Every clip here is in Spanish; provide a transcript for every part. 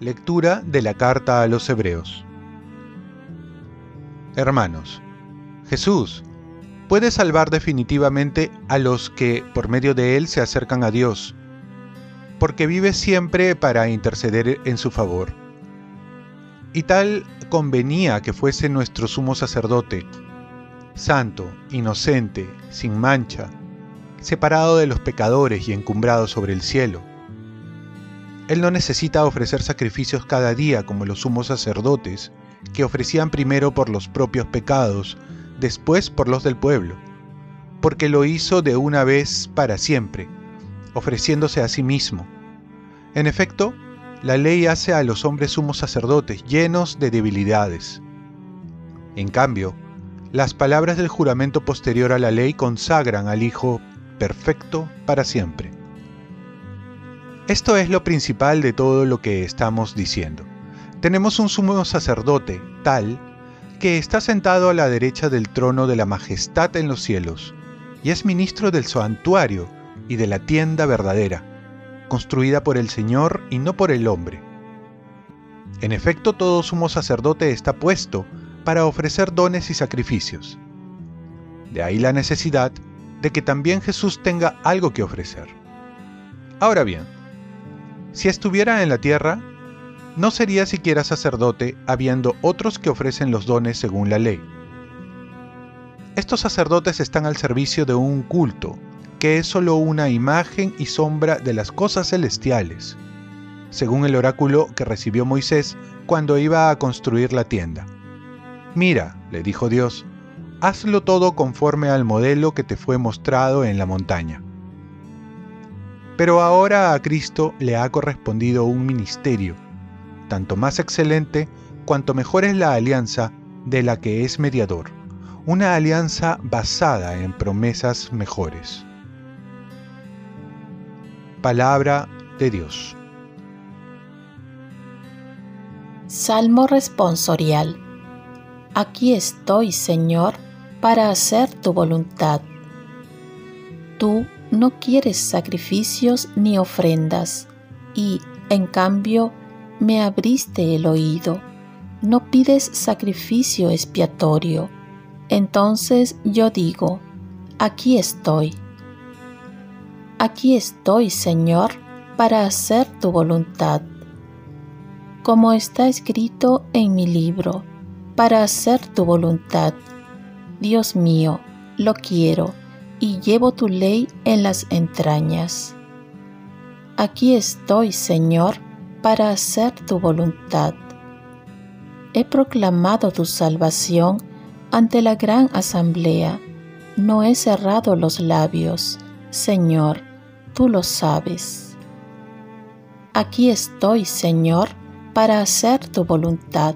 Lectura de la carta a los Hebreos Hermanos, Jesús puede salvar definitivamente a los que por medio de Él se acercan a Dios, porque vive siempre para interceder en su favor. Y tal convenía que fuese nuestro sumo sacerdote, santo, inocente, sin mancha, separado de los pecadores y encumbrado sobre el cielo él no necesita ofrecer sacrificios cada día como los sumos sacerdotes, que ofrecían primero por los propios pecados, después por los del pueblo, porque lo hizo de una vez para siempre, ofreciéndose a sí mismo. En efecto, la ley hace a los hombres sumos sacerdotes llenos de debilidades. En cambio, las palabras del juramento posterior a la ley consagran al Hijo perfecto para siempre. Esto es lo principal de todo lo que estamos diciendo. Tenemos un sumo sacerdote, tal, que está sentado a la derecha del trono de la majestad en los cielos, y es ministro del santuario y de la tienda verdadera, construida por el Señor y no por el hombre. En efecto, todo sumo sacerdote está puesto para ofrecer dones y sacrificios. De ahí la necesidad de que también Jesús tenga algo que ofrecer. Ahora bien, si estuviera en la tierra, no sería siquiera sacerdote, habiendo otros que ofrecen los dones según la ley. Estos sacerdotes están al servicio de un culto, que es sólo una imagen y sombra de las cosas celestiales, según el oráculo que recibió Moisés cuando iba a construir la tienda. Mira, le dijo Dios, hazlo todo conforme al modelo que te fue mostrado en la montaña. Pero ahora a Cristo le ha correspondido un ministerio, tanto más excelente cuanto mejor es la alianza de la que es mediador, una alianza basada en promesas mejores. Palabra de Dios. Salmo responsorial. Aquí estoy, Señor, para hacer tu voluntad. Tú no quieres sacrificios ni ofrendas, y, en cambio, me abriste el oído. No pides sacrificio expiatorio. Entonces yo digo, aquí estoy. Aquí estoy, Señor, para hacer tu voluntad. Como está escrito en mi libro, para hacer tu voluntad. Dios mío, lo quiero y llevo tu ley en las entrañas. Aquí estoy, Señor, para hacer tu voluntad. He proclamado tu salvación ante la gran asamblea. No he cerrado los labios, Señor, tú lo sabes. Aquí estoy, Señor, para hacer tu voluntad.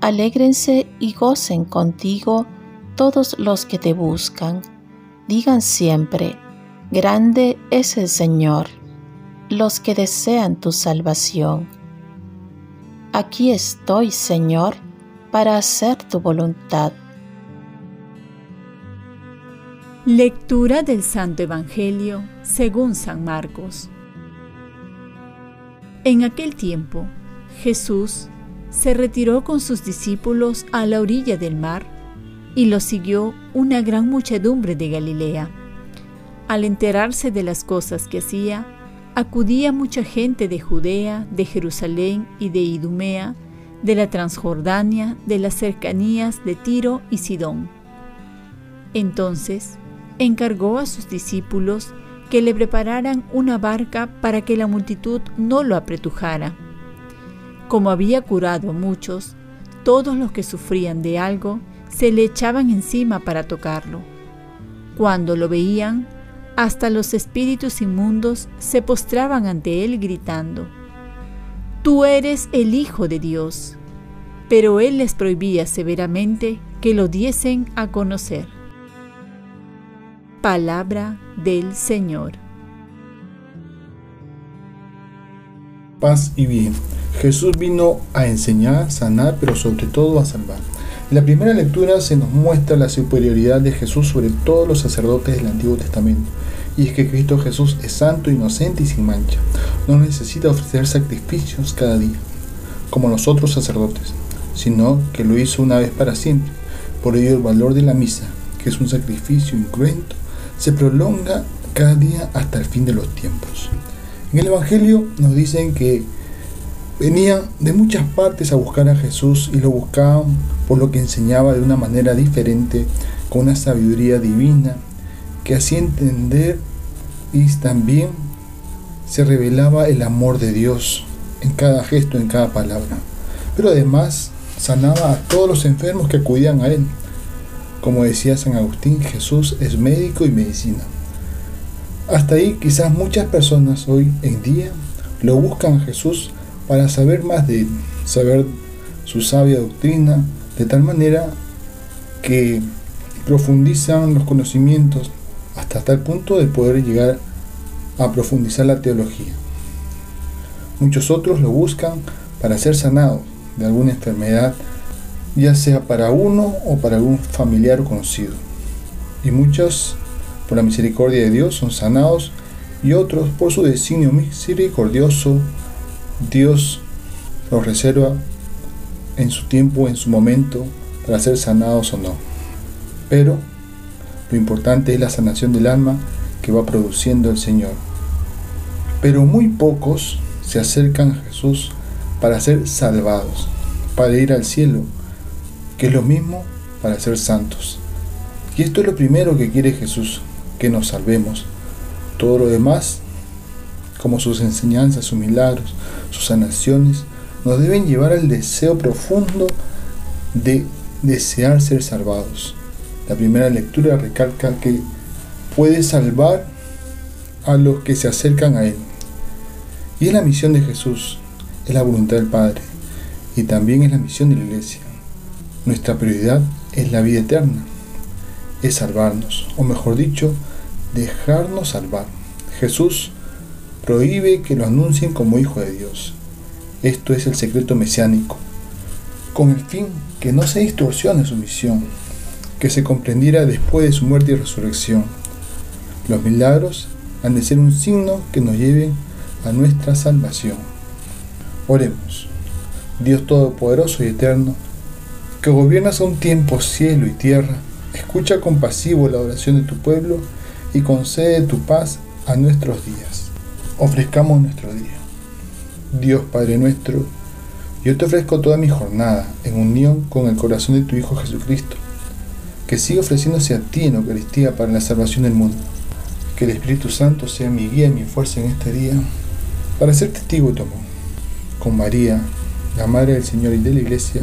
Alégrense y gocen contigo todos los que te buscan. Digan siempre, grande es el Señor, los que desean tu salvación. Aquí estoy, Señor, para hacer tu voluntad. Lectura del Santo Evangelio según San Marcos. En aquel tiempo, Jesús se retiró con sus discípulos a la orilla del mar y lo siguió una gran muchedumbre de Galilea. Al enterarse de las cosas que hacía, acudía mucha gente de Judea, de Jerusalén y de Idumea, de la Transjordania, de las cercanías de Tiro y Sidón. Entonces encargó a sus discípulos que le prepararan una barca para que la multitud no lo apretujara. Como había curado a muchos, todos los que sufrían de algo se le echaban encima para tocarlo. Cuando lo veían, hasta los espíritus inmundos se postraban ante él gritando, Tú eres el Hijo de Dios. Pero él les prohibía severamente que lo diesen a conocer. Palabra del Señor. Paz y bien. Jesús vino a enseñar, sanar, pero sobre todo a salvar. En la primera lectura se nos muestra la superioridad de Jesús sobre todos los sacerdotes del Antiguo Testamento. Y es que Cristo Jesús es santo, inocente y sin mancha. No necesita ofrecer sacrificios cada día, como los otros sacerdotes, sino que lo hizo una vez para siempre. Por ello el valor de la misa, que es un sacrificio incruento, se prolonga cada día hasta el fin de los tiempos. En el Evangelio nos dicen que venían de muchas partes a buscar a Jesús y lo buscaban por lo que enseñaba de una manera diferente, con una sabiduría divina que hacía entender y también se revelaba el amor de Dios en cada gesto, en cada palabra. Pero además sanaba a todos los enfermos que acudían a él. Como decía San Agustín, Jesús es médico y medicina. Hasta ahí quizás muchas personas hoy en día lo buscan a Jesús para saber más de él, saber su sabia doctrina, de tal manera que profundizan los conocimientos hasta tal punto de poder llegar a profundizar la teología. Muchos otros lo buscan para ser sanados de alguna enfermedad, ya sea para uno o para algún familiar conocido. Y muchos, por la misericordia de Dios, son sanados y otros, por su designio misericordioso, Dios los reserva en su tiempo, en su momento, para ser sanados o no. Pero lo importante es la sanación del alma que va produciendo el Señor. Pero muy pocos se acercan a Jesús para ser salvados, para ir al cielo, que es lo mismo para ser santos. Y esto es lo primero que quiere Jesús, que nos salvemos. Todo lo demás, como sus enseñanzas, sus milagros, sus sanaciones, nos deben llevar al deseo profundo de desear ser salvados. La primera lectura recalca que puede salvar a los que se acercan a Él. Y es la misión de Jesús, es la voluntad del Padre y también es la misión de la Iglesia. Nuestra prioridad es la vida eterna, es salvarnos, o mejor dicho, dejarnos salvar. Jesús prohíbe que lo anuncien como hijo de Dios. Esto es el secreto mesiánico, con el fin que no se distorsione su misión, que se comprendiera después de su muerte y resurrección. Los milagros han de ser un signo que nos lleve a nuestra salvación. Oremos. Dios Todopoderoso y Eterno, que gobiernas un tiempo cielo y tierra, escucha compasivo la oración de tu pueblo y concede tu paz a nuestros días. Ofrezcamos nuestro día. Dios Padre nuestro, yo te ofrezco toda mi jornada en unión con el corazón de tu Hijo Jesucristo, que siga ofreciéndose a ti en Eucaristía para la salvación del mundo. Que el Espíritu Santo sea mi guía y mi fuerza en este día para ser testigo de tu. Con María, la Madre del Señor y de la Iglesia,